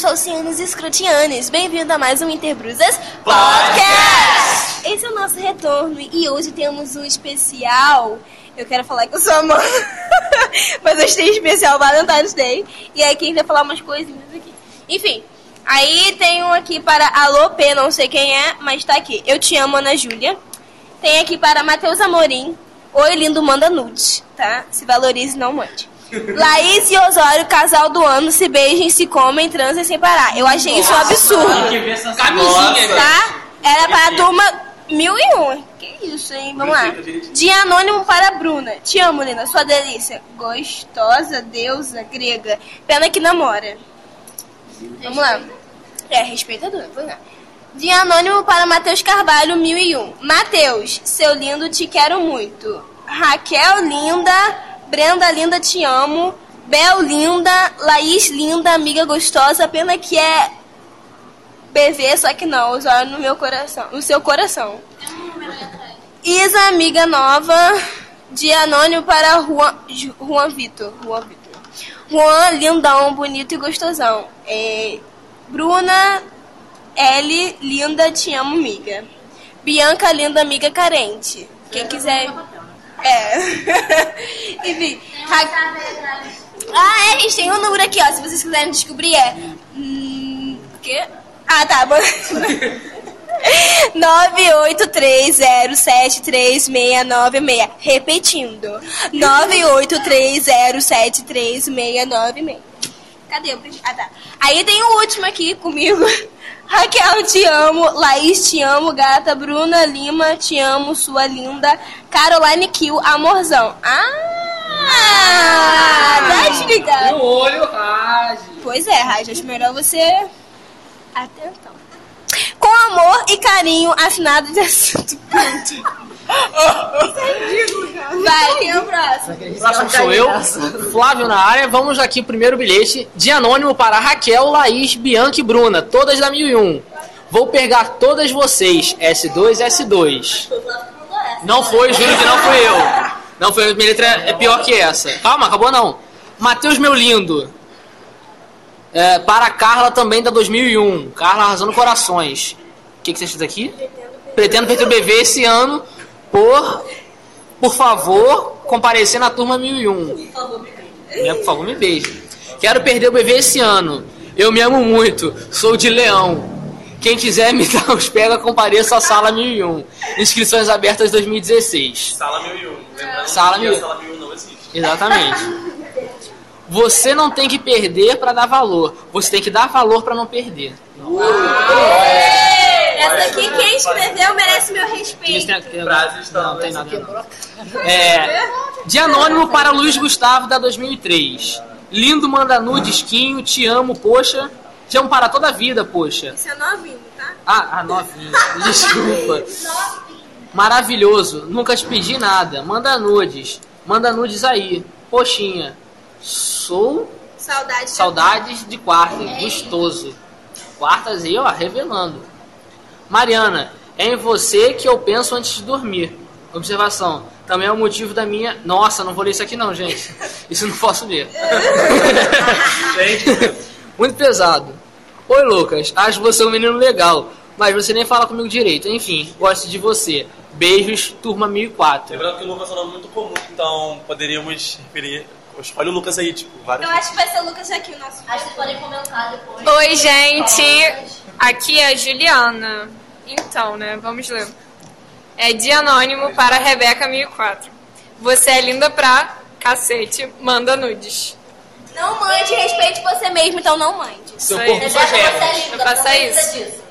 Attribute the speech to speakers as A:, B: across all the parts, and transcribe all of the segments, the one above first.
A: falcianos e escrotianos. Bem-vindo a mais um Interbrusas Podcast! Esse é o nosso retorno e hoje temos um especial. Eu quero falar que eu sou a mãe, mas hoje tem especial Valentine's Day. E aí quem vai falar umas coisinhas aqui. Enfim, aí tem um aqui para Alô P, não sei quem é, mas tá aqui. Eu te amo, Ana Júlia. Tem aqui para Matheus Amorim. Oi, lindo, manda nude, tá? Se valorize, não mande. Laís e Osório, casal do ano, se beijem, se comem, transem sem parar. Eu achei isso um absurdo.
B: Camisinha,
A: Tá? Era para a turma mil e um. Que isso, hein? Vamos lá. Dia anônimo para Bruna. Te amo, linda. Sua delícia. Gostosa, deusa, grega. Pena que namora. Vamos lá. É, respeitadora. Vamos lá. Dia anônimo para Matheus Carvalho, 1001. Matheus, seu lindo, te quero muito. Raquel, linda. Brenda, linda, te amo. Bel, linda. Laís, linda, amiga gostosa. Pena que é BV, só que não. Os olhos no meu coração. No seu coração. Isa, amiga nova. Dia anônimo para Juan, Ju- Juan Vitor. Juan Vitor. Juan, lindão, bonito e gostosão. É, Bruna, L, linda, te amo, amiga. Bianca, linda, amiga carente. Quem quiser. É. Enfim. Ra- Ah, é, gente tem um número aqui, ó. Se vocês quiserem descobrir, é. Hum, o quê? Ah, tá. bom. 983073696. Repetindo. 983073696. Cadê? Ah, tá. Aí tem o último aqui comigo. Raquel, te amo. Laís, te amo. Gata, Bruna Lima, te amo. Sua linda. Caroline Kill, amorzão. Ah! Tá explicado.
B: O olho rage.
A: Pois é, Raj, acho melhor você. Atentão. Com amor e carinho, afinado de assunto. Vai, quem é o próximo?
B: O próximo sou eu, Flávio na área. Vamos aqui, o primeiro bilhete de anônimo para Raquel, Laís, Bianca e Bruna, todas da 1001. Vou pegar todas vocês, S2, S2. Não foi, juro que não fui eu. Não foi, minha letra é pior que essa. Calma, acabou não. Matheus, meu lindo. É, para Carla também da 2001. Carla arrasando corações. O que, que você fez aqui? Pretendo perder o BV esse ano por, por favor, comparecer na turma 1001. Minha, por favor, me beije. Quero perder o BV esse ano. Eu me amo muito. Sou de Leão. Quem quiser me dar os pega, compareça à sala 1001. Inscrições abertas 2016.
C: Sala 1001. Lembrando
B: Sala
C: que
B: 1001.
C: a sala 1001 não existe.
B: Exatamente. Você não tem que perder para dar valor. Você tem que dar valor para não perder.
A: Essa aqui, quem escreveu merece meu respeito.
C: Frases
B: Não, não tem nada. não. É, de anônimo para Luiz Gustavo da 2003. Lindo manda nude, esquinho, te amo, poxa. Te amo para toda a vida, poxa.
A: Isso é novinho, tá?
B: Ah, ah novinho. Desculpa. Maravilhoso. Nunca te pedi nada. Manda nudes. Manda nudes aí. Poxinha. Sou
A: Saudade.
B: Saudades de quarta, gostoso. Quartas aí, ó, revelando. Mariana, é em você que eu penso antes de dormir. Observação, também é o motivo da minha. Nossa, não vou ler isso aqui não, gente. Isso eu não posso ler. Muito pesado. Oi, Lucas, acho você um menino legal, mas você nem fala comigo direito. Enfim, gosto de você. Beijos, turma 1004.
C: Lembrando que o Lucas é um nome muito comum, então poderíamos referir. Escolhe o Lucas aí, tipo, vários.
A: Eu acho que vai ser o Lucas aqui, o nosso.
D: Acho que podem comentar depois.
E: Oi, gente. Aqui é a Juliana. Então, né, vamos ler. É de anônimo para Rebeca 1004. Você é linda pra cacete, manda nudes.
A: Não mande, respeite você mesmo, então não mande.
B: Seu corpo, suas regras.
E: Vai passar isso.
D: Disso.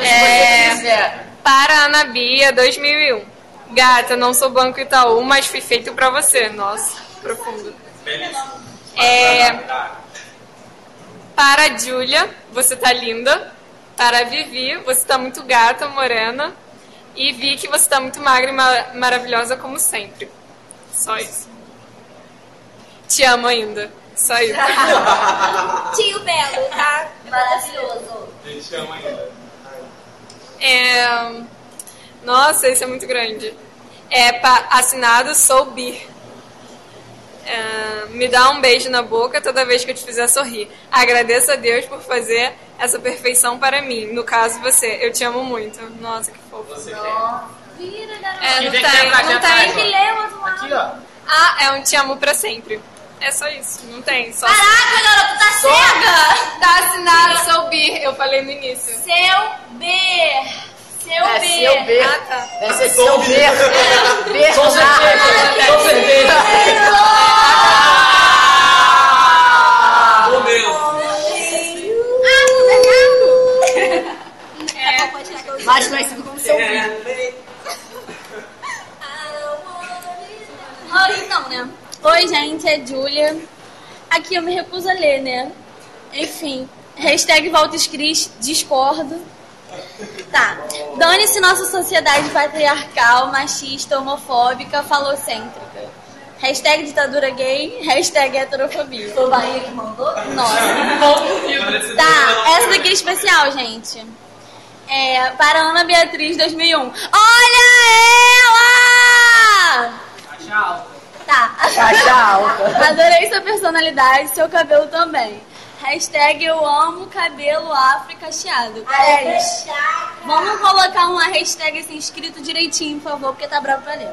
E: É, para Ana Bia 2001. Gata, não sou Banco Itaú, mas fui feito pra você. Nossa, profundo. É, para a Júlia, você tá linda. Para a Vivi, você tá muito gata, morena. E vi que você tá muito magra e ma- maravilhosa como sempre. Só isso. Te amo ainda. Só isso.
A: Tio Belo, tá?
D: Maravilhoso.
C: Gente, ama ainda.
E: É... Nossa, esse é muito grande. É pa- assinado Sou Bi. É... Me dá um beijo na boca toda vez que eu te fizer sorrir. Agradeço a Deus por fazer essa perfeição para mim. No caso, você. Eu te amo muito. Nossa, que fofo.
F: Vira, garoto.
E: É, não
B: tem
E: não tem.
B: Aqui, ó.
E: Ah, é um te amo pra sempre. É só isso, não tem. Só
F: Caraca, garoto, tá cega!
E: tá assinado, sou Bir, eu falei no início.
F: Seu B. Seu
G: É
F: B.
G: seu B.
E: Ah, tá.
G: Deve ser seu B. B.
B: Com certeza. Com certeza.
D: É Júlia. Aqui eu me recuso a ler, né? Enfim, hashtag Cris, discordo. Tá. Dane-se nossa sociedade patriarcal, machista, homofóbica, falocêntrica. Hashtag ditadura gay, hashtag heterofobia.
F: Foi o Bahia que mandou?
D: Nossa. Tá, essa daqui é especial, gente. É, para Ana Beatriz 2001. Olha ela! Tá.
G: Caixa alta.
D: Adorei sua personalidade, seu cabelo também. Hashtag eu amo cabelo afro e cacheado. É isso. Vamos colocar uma hashtag assim escrito direitinho, por favor, porque tá bravo pra ler.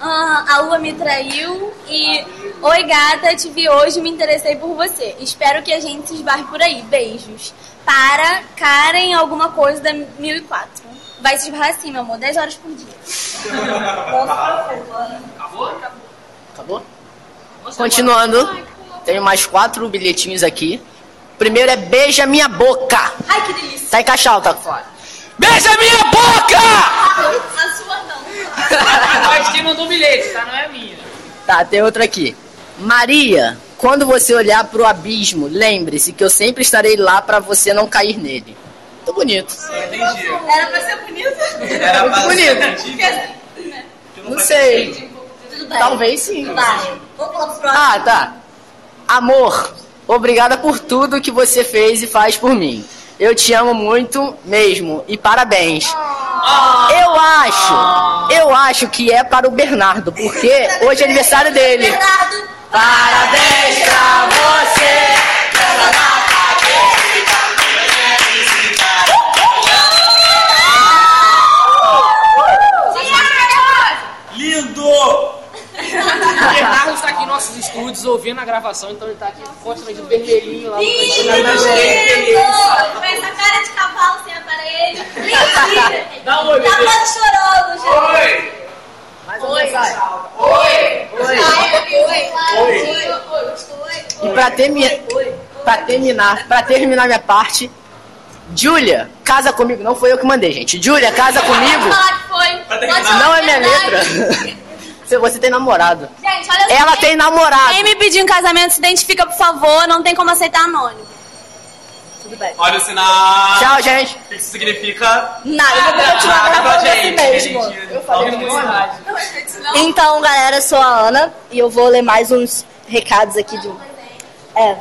D: Ah, a lua me traiu e Oi gata, te vi hoje me interessei por você. Espero que a gente se esbarre por aí. Beijos. Para Karen alguma coisa da 1004. Vai se esbarrar assim, meu amor, 10 horas por dia.
G: Acabou? Continuando, tenho mais quatro bilhetinhos aqui. Primeiro é Beija Minha Boca.
D: Ai, que delícia.
G: Tá em caixa alta, Flávio.
B: Beija minha boca!
D: A sua não.
B: Mas que no bilhete, tá? Não é minha.
G: Tá, tem outra aqui. Maria, quando você olhar pro abismo, lembre-se que eu sempre estarei lá pra você não cair nele. Muito bonito.
C: Entendi.
D: Era pra ser bonito.
C: Era
G: Muito bonito. Não sei. Talvez sim.
D: Vai. Vamos pular pro próximo.
G: Ah, tá. Amor, obrigada por tudo que você fez e faz por mim. Eu te amo muito mesmo e parabéns. Eu acho, eu acho que é para o Bernardo, porque hoje é aniversário dele.
D: Bernardo.
G: Parabéns pra você.
C: Lindo!
B: O Bernardo está aqui em nossos estúdios ouvindo a gravação, então ele tá aqui constante vermelhinho lá no cantinho tela.
D: Com essa cara de cavalo sem aparelho. Mentira.
B: Dá um oi,
D: Tá todo chorando, gente.
C: Oi!
G: Mais uma mensagem.
D: Oi. Oi.
G: E pra, termi pra terminar, pra terminar minha parte, Júlia, casa comigo. Não foi eu que mandei, gente. Júlia, casa comigo. Não é minha letra. Você tem namorado.
D: Gente, olha só.
G: Ela
D: quem-
G: tem namorado.
D: Quem me pediu em casamento, se identifica, por favor. Não tem como aceitar anônimo.
G: Tudo bem.
C: Olha o sinal.
G: Tchau, gente.
C: O que isso significa?
D: Nada, eu vou continuar gravando assim
C: gente.
D: mesmo.
C: a gente
G: Eu falei
C: não
G: é.
H: Então, galera, eu sou a Ana e eu vou ler mais uns recados aqui de. É.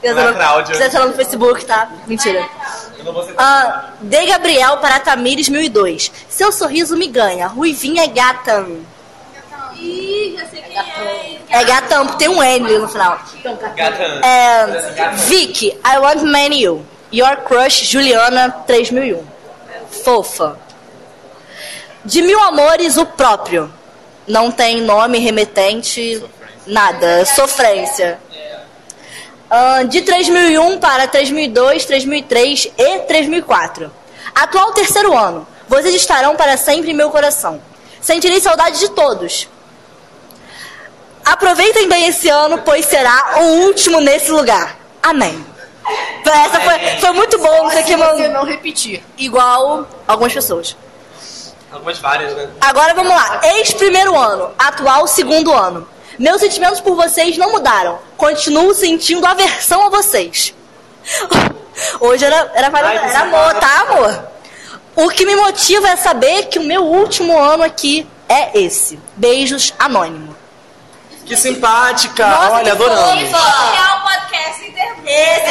H: Você tá no Facebook, tá? Mentira.
C: Eu não vou ser
H: Ah, de Gabriel para Tamires 1002. Seu sorriso me ganha. Ruivinha é gata.
D: Ih, já sei quem é.
H: É gatão, porque tem um N ali no final.
C: Gatan.
H: É, Vicky, I want man you. Your crush, Juliana 3001. Fofa. De mil amores, o próprio. Não tem nome remetente, nada. Sofrência. Ah, de 3001 para 3002, 3003 e 3004. Atual terceiro ano. Vocês estarão para sempre em meu coração. Sentirei saudade de todos. Aproveitem bem esse ano, pois será o último nesse lugar. Amém. Essa foi, foi muito bom isso aqui,
G: Se você
H: mano.
G: não repetir.
H: Igual algumas pessoas.
C: Algumas várias, né?
H: Agora vamos lá. Ex-primeiro ano, atual segundo ano. Meus sentimentos por vocês não mudaram. Continuo sentindo aversão a vocês. Hoje era, era,
C: que
H: era amor, tá, amor? O que me motiva é saber que o meu último ano aqui é esse. Beijos, anônimo.
C: Que simpática!
H: Nossa,
C: Olha,
H: que
C: adoramos.
D: É o podcast internet.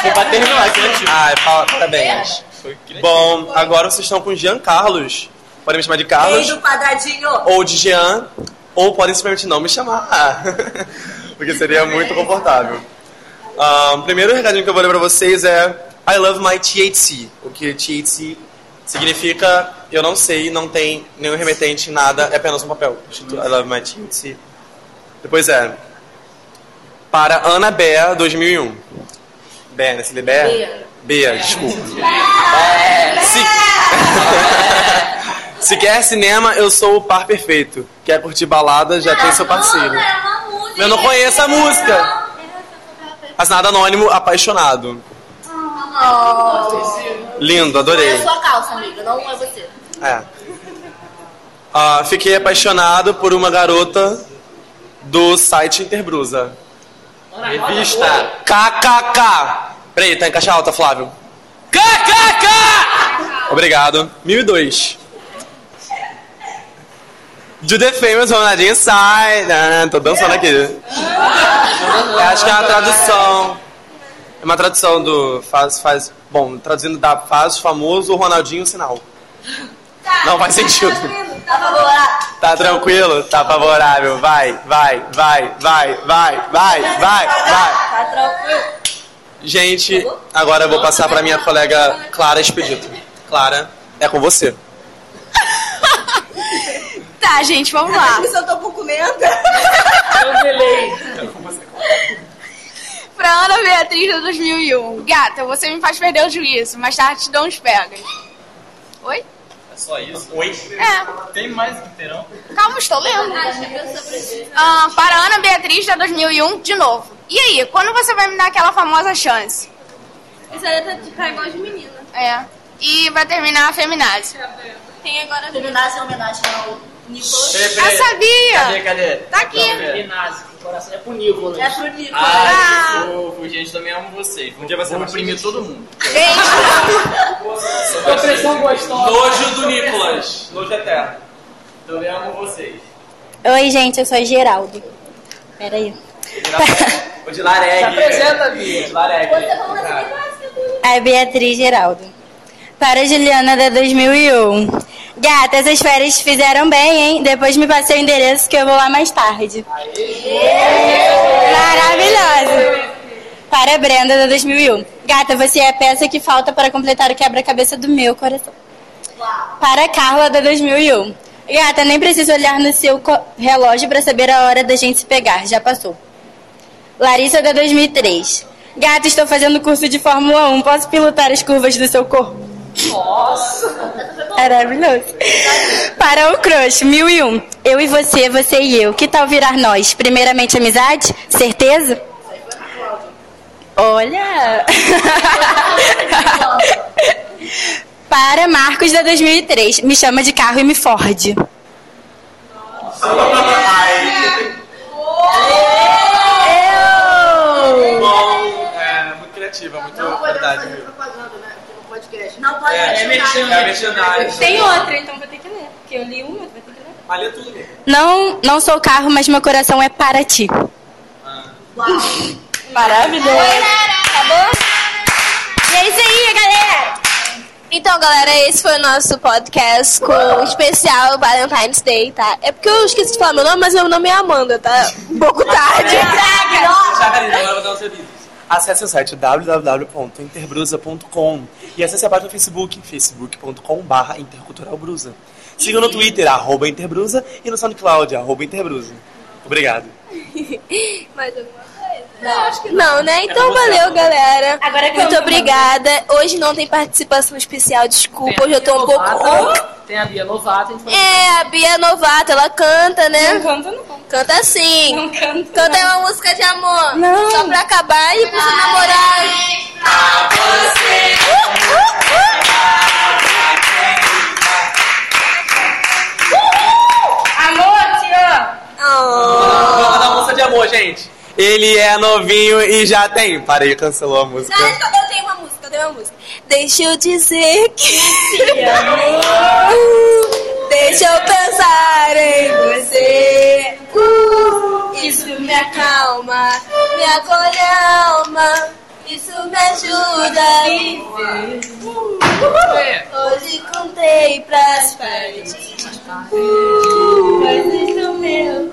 C: Foi pra terminar. Ai, pa- parabéns. Bom, agora vocês estão com Jean Carlos. Podem me chamar de Carlos.
H: Beijo, quadradinho.
C: Ou de Jean. Ou podem simplesmente não me chamar, porque seria muito confortável. Ah, o primeiro recadinho que eu vou ler pra vocês é I love my THC. O que THC significa, eu não sei, não tem nenhum remetente, nada, é apenas um papel. I love my THC. Depois é para Ana Bea 2001. Bea, né? Se lê Bea? Bea, desculpa. Se... Se quer cinema, eu sou o par perfeito. Quer curtir balada, já tem seu parceiro.
D: É música.
C: Eu não conheço a música. Assinado anônimo, apaixonado. Lindo, adorei.
H: É sua calça, amiga, não é você.
C: É. Ah, fiquei apaixonado por uma garota do site Interbrusa.
B: Revista.
C: KKK. Peraí, tá em caixa alta, Flávio. KKK! Obrigado. 1002. Do the famous Ronaldinho Inside. Ah, tô dançando aqui. Eu acho que é uma tradução. É uma tradução do. Faz. faz bom, traduzindo da faz famoso Ronaldinho Sinal. Não faz sentido.
H: Tá favorável.
C: Tá tranquilo? Tá favorável. Vai, vai, vai, vai, vai, vai, vai, vai.
H: Tá tranquilo.
C: Gente, agora eu vou passar pra minha colega Clara Expedito. Clara, é com você.
A: Tá, gente, vamos lá.
H: Eu tô um pouco lenta.
B: Eu delay.
A: Pra Ana Beatriz de 2001. Gata, você me faz perder o juízo, mas tarde te dou uns pegas. Oi?
C: É só isso? Oi?
A: É,
C: Tem mais que terão?
A: calma, estou lendo. Ah, para Ana Beatriz de 2001, de novo. E aí, quando você vai me dar aquela famosa chance?
D: Essa letra de ficar igual de menina.
A: É. E vai terminar a feminazi.
D: Tem agora.
H: Terminasse em homenagem ao Nicolas.
A: Eu sabia!
C: cadê?
A: Tá aqui.
B: O coração é pro Nicolas.
H: É pro Nicolas.
A: Ah,
I: Fofo, gente, também amo vocês.
C: Um dia vai ser
I: Vou
C: mais
I: imprimir todo mundo.
A: gente,
B: Tua pressão gostosa.
C: Nojo do Nicolas. Nojo eterno.
I: Também amo vocês.
J: Oi, gente, eu sou a Geraldo. Peraí.
C: O de Lareg.
B: Se apresenta, Bia.
C: De Lareg.
J: A Beatriz Geraldo. Para Juliana da 2001. Gata, essas férias fizeram bem, hein? Depois me passei o endereço que eu vou lá mais tarde. Maravilhosa. Para Brenda da 2001. Gata, você é a peça que falta para completar o quebra-cabeça do meu coração. Para Carla da 2001. Gata, nem preciso olhar no seu relógio para saber a hora da gente se pegar. Já passou. Larissa da 2003. Gata, estou fazendo curso de Fórmula 1. Posso pilotar as curvas do seu corpo? Nossa! Maravilhoso. Para o crush, 1001. Eu e você, você e eu. Que tal virar nós? Primeiramente, amizade? Certeza? Olha! Para Marcos da 2003. Me chama de carro e me forde.
C: Bom, é muito criativa, muito verdade.
H: propaganda, né? Aqui no podcast. Não pode
C: É, é merchandising.
J: Tem outra, então vou ter que ler. Porque eu li uma, vou ter que ler.
C: Ali é tudo mesmo.
J: Não, não sou carro, mas meu coração é para ti. Maravilhoso.
A: tá bom? E é isso aí, galera! Então, galera, esse foi o nosso podcast com o especial Valentine's Day, tá? É porque eu esqueci de falar meu nome, mas meu nome é Amanda, tá? Um pouco tarde.
C: Agora eu vou dar um serviço. Acesse o site www.interbrusa.com e acesse a página do Facebook, facebook.com.br interculturalbrusa. Siga no Twitter, arroba interbrusa, e no SoundCloud, arroba interbrusa. Obrigado.
A: Mais alguma? Não, acho que não, né? Então valeu, galera.
J: Agora que
A: Muito obrigada. Hoje não tem participação especial, desculpa. Hoje eu tô um pouco.
B: Tem a Bia gente vai-
A: É, a Bia Novata, ela canta, né?
J: Não canta, não.
A: Canta sim.
J: Não canto,
A: Canta uma música de amor.
J: Não.
A: Só pra acabar e pro seu namorado.
J: Amor, te amo.
A: Oh.
C: Vamos dar música de amor, gente. Ele é novinho e já tem. Parei, cancelou a música.
A: Não, eu tenho uma música, eu tenho uma música. Deixa eu dizer que. Deixa eu pensar em você. Uh, isso me acalma, me acolhe a alma. Isso me ajuda a viver. Hoje contei pras paredes. Coisas do meu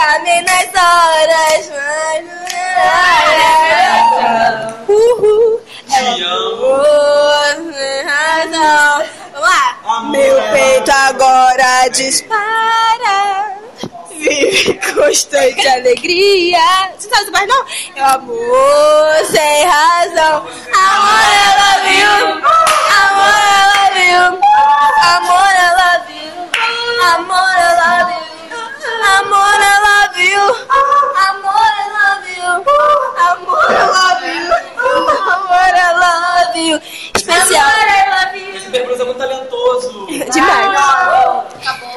A: cabe nas horas mais Uhul. Te é amo. Vamos lá. Meu peito agora dispara. Vive constante alegria. Você sabe mais não? É Eu amor sem razão. Amor ela viu. Amor ela viu. Amor ela viu. Love you. Amor, I love you. Amor, I love you. Amor, I love you. Especial.
I: Esse Berbrus é muito talentoso.
A: Demais.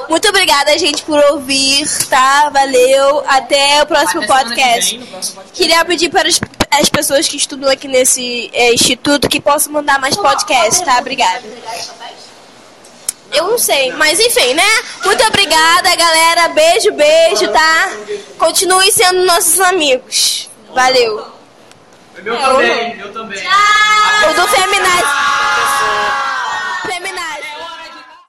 A: Muito obrigada, gente, por ouvir, tá? Valeu. Até o próximo
B: Até semana que
A: podcast.
B: vem, próximo podcast.
A: Queria pedir para as, as pessoas que estudam aqui nesse é, instituto que possam mandar mais podcasts, tá? Obrigada. Eu não sei, mas enfim, né? Muito obrigada, galera. Beijo, beijo, tá? Continue sendo nossos amigos. Valeu.
I: Meu também, meu também.
A: O do Fer